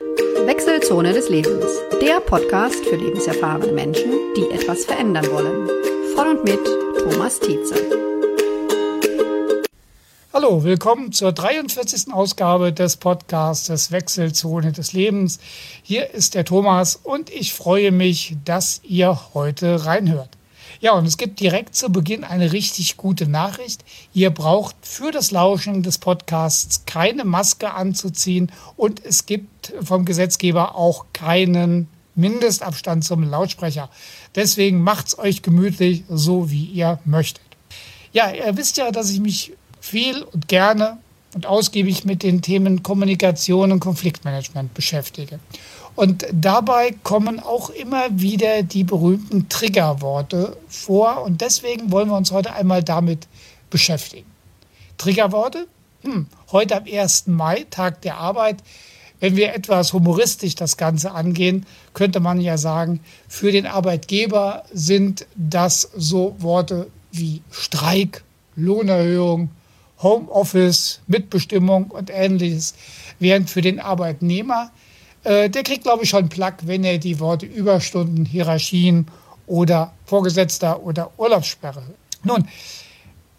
Wechselzone des Lebens, der Podcast für lebenserfahrene Menschen, die etwas verändern wollen. Von und mit Thomas Tietze. Hallo, willkommen zur 43. Ausgabe des Podcasts Wechselzone des Lebens. Hier ist der Thomas und ich freue mich, dass ihr heute reinhört. Ja, und es gibt direkt zu Beginn eine richtig gute Nachricht. Ihr braucht für das Lauschen des Podcasts keine Maske anzuziehen und es gibt vom Gesetzgeber auch keinen Mindestabstand zum Lautsprecher. Deswegen macht's euch gemütlich, so wie ihr möchtet. Ja, ihr wisst ja, dass ich mich viel und gerne und ausgiebig mit den Themen Kommunikation und Konfliktmanagement beschäftige. Und dabei kommen auch immer wieder die berühmten Triggerworte vor. Und deswegen wollen wir uns heute einmal damit beschäftigen. Triggerworte? Hm, heute am 1. Mai, Tag der Arbeit. Wenn wir etwas humoristisch das Ganze angehen, könnte man ja sagen, für den Arbeitgeber sind das so Worte wie Streik, Lohnerhöhung, Homeoffice, Mitbestimmung und ähnliches, während für den Arbeitnehmer äh, der kriegt, glaube ich, schon Plack, wenn er die Worte Überstunden, Hierarchien oder Vorgesetzter oder Urlaubssperre. Nun,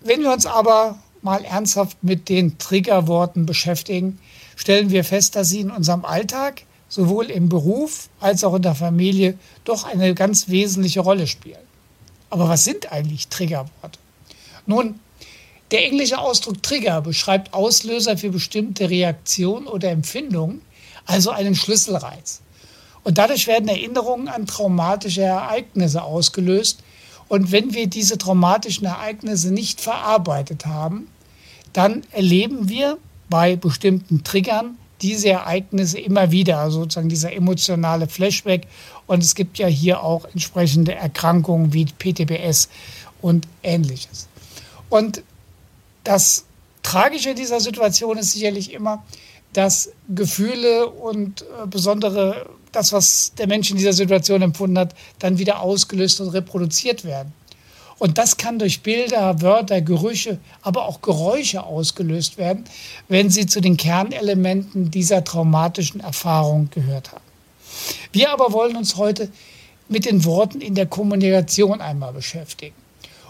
wenn wir uns aber mal ernsthaft mit den Triggerworten beschäftigen, stellen wir fest, dass sie in unserem Alltag sowohl im Beruf als auch in der Familie doch eine ganz wesentliche Rolle spielen. Aber was sind eigentlich Triggerworte? Nun, der englische Ausdruck Trigger beschreibt Auslöser für bestimmte Reaktionen oder Empfindungen, also einen Schlüsselreiz. Und dadurch werden Erinnerungen an traumatische Ereignisse ausgelöst. Und wenn wir diese traumatischen Ereignisse nicht verarbeitet haben, dann erleben wir bei bestimmten Triggern diese Ereignisse immer wieder, also sozusagen dieser emotionale Flashback. Und es gibt ja hier auch entsprechende Erkrankungen wie PTBS und ähnliches. Und das Tragische dieser Situation ist sicherlich immer, dass Gefühle und äh, besondere, das, was der Mensch in dieser Situation empfunden hat, dann wieder ausgelöst und reproduziert werden. Und das kann durch Bilder, Wörter, Gerüche, aber auch Geräusche ausgelöst werden, wenn sie zu den Kernelementen dieser traumatischen Erfahrung gehört haben. Wir aber wollen uns heute mit den Worten in der Kommunikation einmal beschäftigen.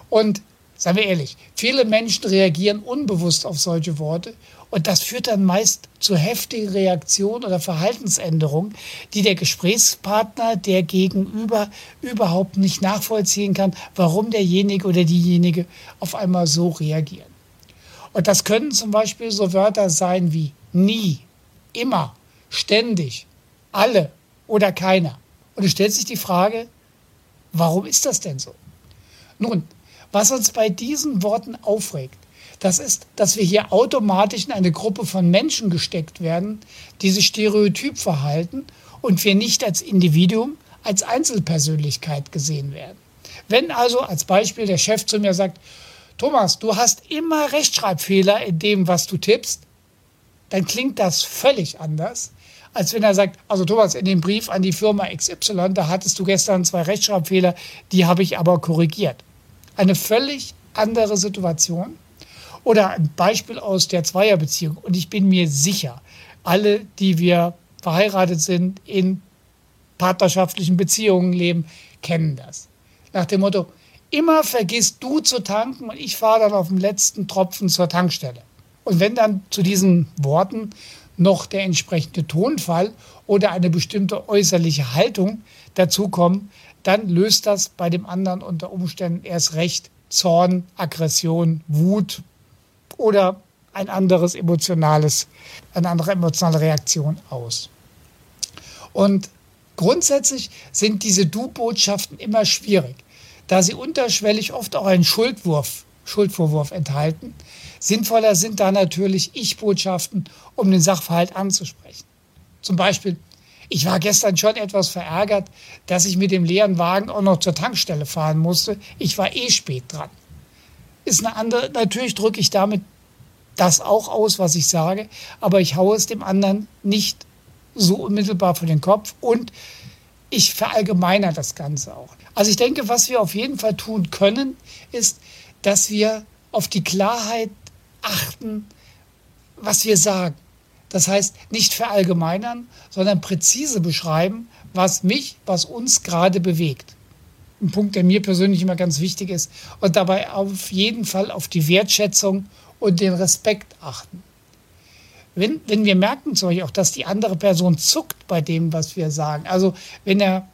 Und Seien wir ehrlich, viele Menschen reagieren unbewusst auf solche Worte und das führt dann meist zu heftigen Reaktionen oder Verhaltensänderungen, die der Gesprächspartner, der Gegenüber überhaupt nicht nachvollziehen kann, warum derjenige oder diejenige auf einmal so reagieren. Und das können zum Beispiel so Wörter sein wie nie, immer, ständig, alle oder keiner. Und es stellt sich die Frage, warum ist das denn so? Nun, was uns bei diesen Worten aufregt, das ist, dass wir hier automatisch in eine Gruppe von Menschen gesteckt werden, die sich stereotyp verhalten und wir nicht als Individuum, als Einzelpersönlichkeit gesehen werden. Wenn also als Beispiel der Chef zu mir sagt, Thomas, du hast immer Rechtschreibfehler in dem, was du tippst, dann klingt das völlig anders, als wenn er sagt, also Thomas, in dem Brief an die Firma XY, da hattest du gestern zwei Rechtschreibfehler, die habe ich aber korrigiert eine völlig andere Situation. Oder ein Beispiel aus der Zweierbeziehung. Und ich bin mir sicher, alle, die wir verheiratet sind, in partnerschaftlichen Beziehungen leben, kennen das. Nach dem Motto, immer vergisst du zu tanken und ich fahre dann auf dem letzten Tropfen zur Tankstelle. Und wenn dann zu diesen Worten noch der entsprechende Tonfall oder eine bestimmte äußerliche Haltung dazukommen, dann löst das bei dem anderen unter Umständen erst recht Zorn, Aggression, Wut oder ein anderes emotionales, eine andere emotionale Reaktion aus. Und grundsätzlich sind diese Du-Botschaften immer schwierig, da sie unterschwellig oft auch einen Schuldwurf, Schuldvorwurf enthalten. Sinnvoller sind da natürlich Ich-Botschaften, um den Sachverhalt anzusprechen. Zum Beispiel, ich war gestern schon etwas verärgert, dass ich mit dem leeren Wagen auch noch zur Tankstelle fahren musste. Ich war eh spät dran. Ist eine andere, natürlich drücke ich damit das auch aus, was ich sage, aber ich haue es dem anderen nicht so unmittelbar vor den Kopf und ich verallgemeiner das Ganze auch. Also ich denke, was wir auf jeden Fall tun können, ist, dass wir auf die Klarheit achten, was wir sagen Das heißt, nicht verallgemeinern, sondern präzise beschreiben, was mich, was uns gerade bewegt. Ein Punkt, der mir persönlich immer ganz wichtig ist. Und dabei auf jeden Fall auf die Wertschätzung und den Respekt achten. Wenn, wenn wir merken zum Beispiel auch, dass die andere Person zuckt bei dem, was wir sagen, also wenn er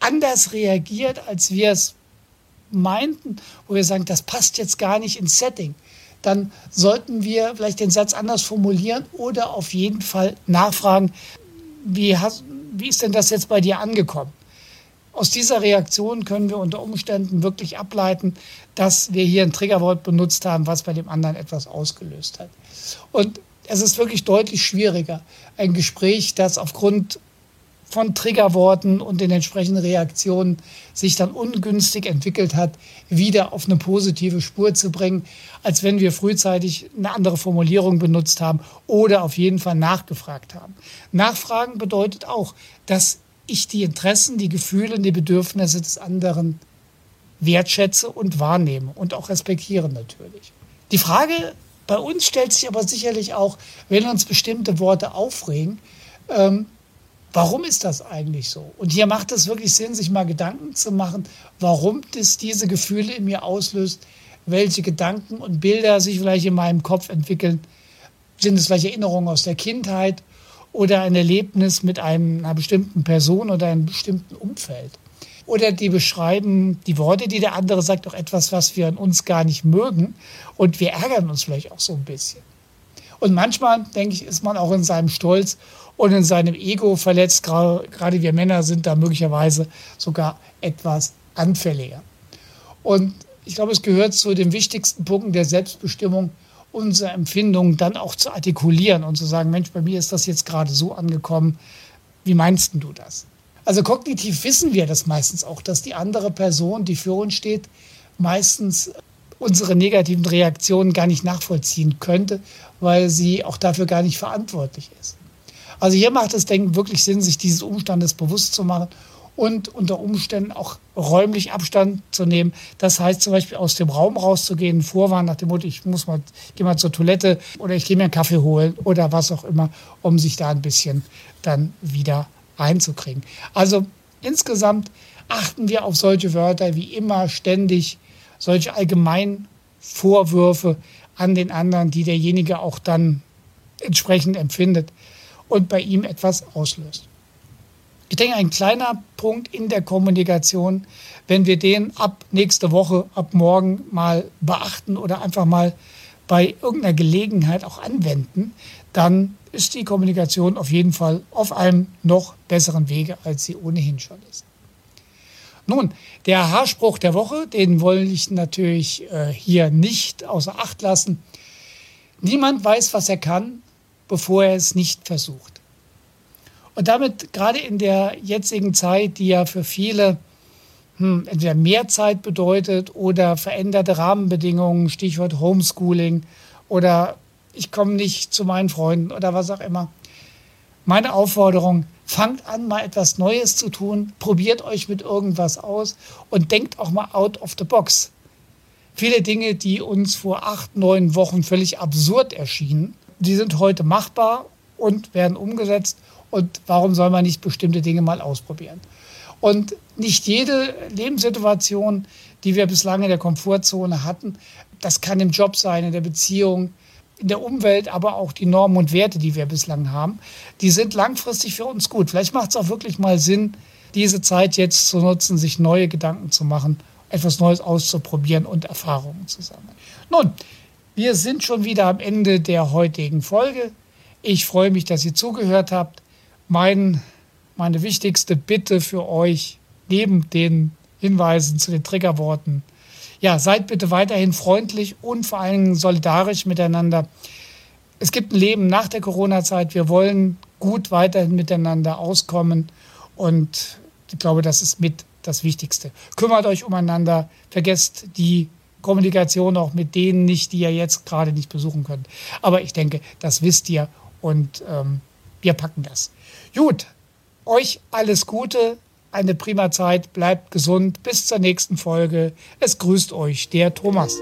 anders reagiert, als wir es meinten, wo wir sagen, das passt jetzt gar nicht ins Setting, dann sollten wir vielleicht den Satz anders formulieren oder auf jeden Fall nachfragen, wie, hast, wie ist denn das jetzt bei dir angekommen? Aus dieser Reaktion können wir unter Umständen wirklich ableiten, dass wir hier ein Triggerwort benutzt haben, was bei dem anderen etwas ausgelöst hat. Und es ist wirklich deutlich schwieriger, ein Gespräch, das aufgrund von Triggerworten und den entsprechenden Reaktionen sich dann ungünstig entwickelt hat, wieder auf eine positive Spur zu bringen, als wenn wir frühzeitig eine andere Formulierung benutzt haben oder auf jeden Fall nachgefragt haben. Nachfragen bedeutet auch, dass ich die Interessen, die Gefühle, die Bedürfnisse des anderen wertschätze und wahrnehme und auch respektiere natürlich. Die Frage bei uns stellt sich aber sicherlich auch, wenn uns bestimmte Worte aufregen, ähm, Warum ist das eigentlich so? Und hier macht es wirklich Sinn, sich mal Gedanken zu machen, warum das diese Gefühle in mir auslöst, welche Gedanken und Bilder sich vielleicht in meinem Kopf entwickeln. Sind es vielleicht Erinnerungen aus der Kindheit oder ein Erlebnis mit einer bestimmten Person oder einem bestimmten Umfeld? Oder die beschreiben die Worte, die der andere sagt, auch etwas, was wir an uns gar nicht mögen. Und wir ärgern uns vielleicht auch so ein bisschen. Und manchmal, denke ich, ist man auch in seinem Stolz und in seinem Ego verletzt. Gerade wir Männer sind da möglicherweise sogar etwas anfälliger. Und ich glaube, es gehört zu den wichtigsten Punkten der Selbstbestimmung, unsere Empfindungen dann auch zu artikulieren und zu sagen, Mensch, bei mir ist das jetzt gerade so angekommen. Wie meinst du das? Also kognitiv wissen wir das meistens auch, dass die andere Person, die für uns steht, meistens unsere negativen Reaktionen gar nicht nachvollziehen könnte, weil sie auch dafür gar nicht verantwortlich ist. Also hier macht es, denke ich, wirklich Sinn, sich dieses Umstandes bewusst zu machen und unter Umständen auch räumlich Abstand zu nehmen. Das heißt zum Beispiel aus dem Raum rauszugehen, Vorwarn nach dem Motto, ich muss mal, gehe mal zur Toilette oder ich gehe mir einen Kaffee holen oder was auch immer, um sich da ein bisschen dann wieder einzukriegen. Also insgesamt achten wir auf solche Wörter wie immer ständig, solche allgemeinen Vorwürfe an den anderen, die derjenige auch dann entsprechend empfindet und bei ihm etwas auslöst. Ich denke, ein kleiner Punkt in der Kommunikation, wenn wir den ab nächste Woche, ab morgen mal beachten oder einfach mal bei irgendeiner Gelegenheit auch anwenden, dann ist die Kommunikation auf jeden Fall auf einem noch besseren Wege, als sie ohnehin schon ist. Nun, der Haarspruch der Woche, den wollte ich natürlich äh, hier nicht außer Acht lassen. Niemand weiß, was er kann, bevor er es nicht versucht. Und damit gerade in der jetzigen Zeit, die ja für viele hm, entweder mehr Zeit bedeutet oder veränderte Rahmenbedingungen, Stichwort Homeschooling oder ich komme nicht zu meinen Freunden oder was auch immer. Meine Aufforderung, fangt an, mal etwas Neues zu tun, probiert euch mit irgendwas aus und denkt auch mal out of the box. Viele Dinge, die uns vor acht, neun Wochen völlig absurd erschienen, die sind heute machbar und werden umgesetzt. Und warum soll man nicht bestimmte Dinge mal ausprobieren? Und nicht jede Lebenssituation, die wir bislang in der Komfortzone hatten, das kann im Job sein, in der Beziehung, in der Umwelt, aber auch die Normen und Werte, die wir bislang haben, die sind langfristig für uns gut. Vielleicht macht es auch wirklich mal Sinn, diese Zeit jetzt zu nutzen, sich neue Gedanken zu machen, etwas Neues auszuprobieren und Erfahrungen zu sammeln. Nun, wir sind schon wieder am Ende der heutigen Folge. Ich freue mich, dass ihr zugehört habt. Mein, meine wichtigste Bitte für euch, neben den Hinweisen zu den Triggerworten, ja, seid bitte weiterhin freundlich und vor allem solidarisch miteinander. Es gibt ein Leben nach der Corona-Zeit. Wir wollen gut weiterhin miteinander auskommen und ich glaube, das ist mit das Wichtigste. Kümmert euch umeinander, vergesst die Kommunikation auch mit denen nicht, die ihr jetzt gerade nicht besuchen könnt. Aber ich denke, das wisst ihr und ähm, wir packen das. Gut, euch alles Gute, eine prima Zeit, bleibt gesund, bis zur nächsten Folge. Es grüßt euch der Thomas.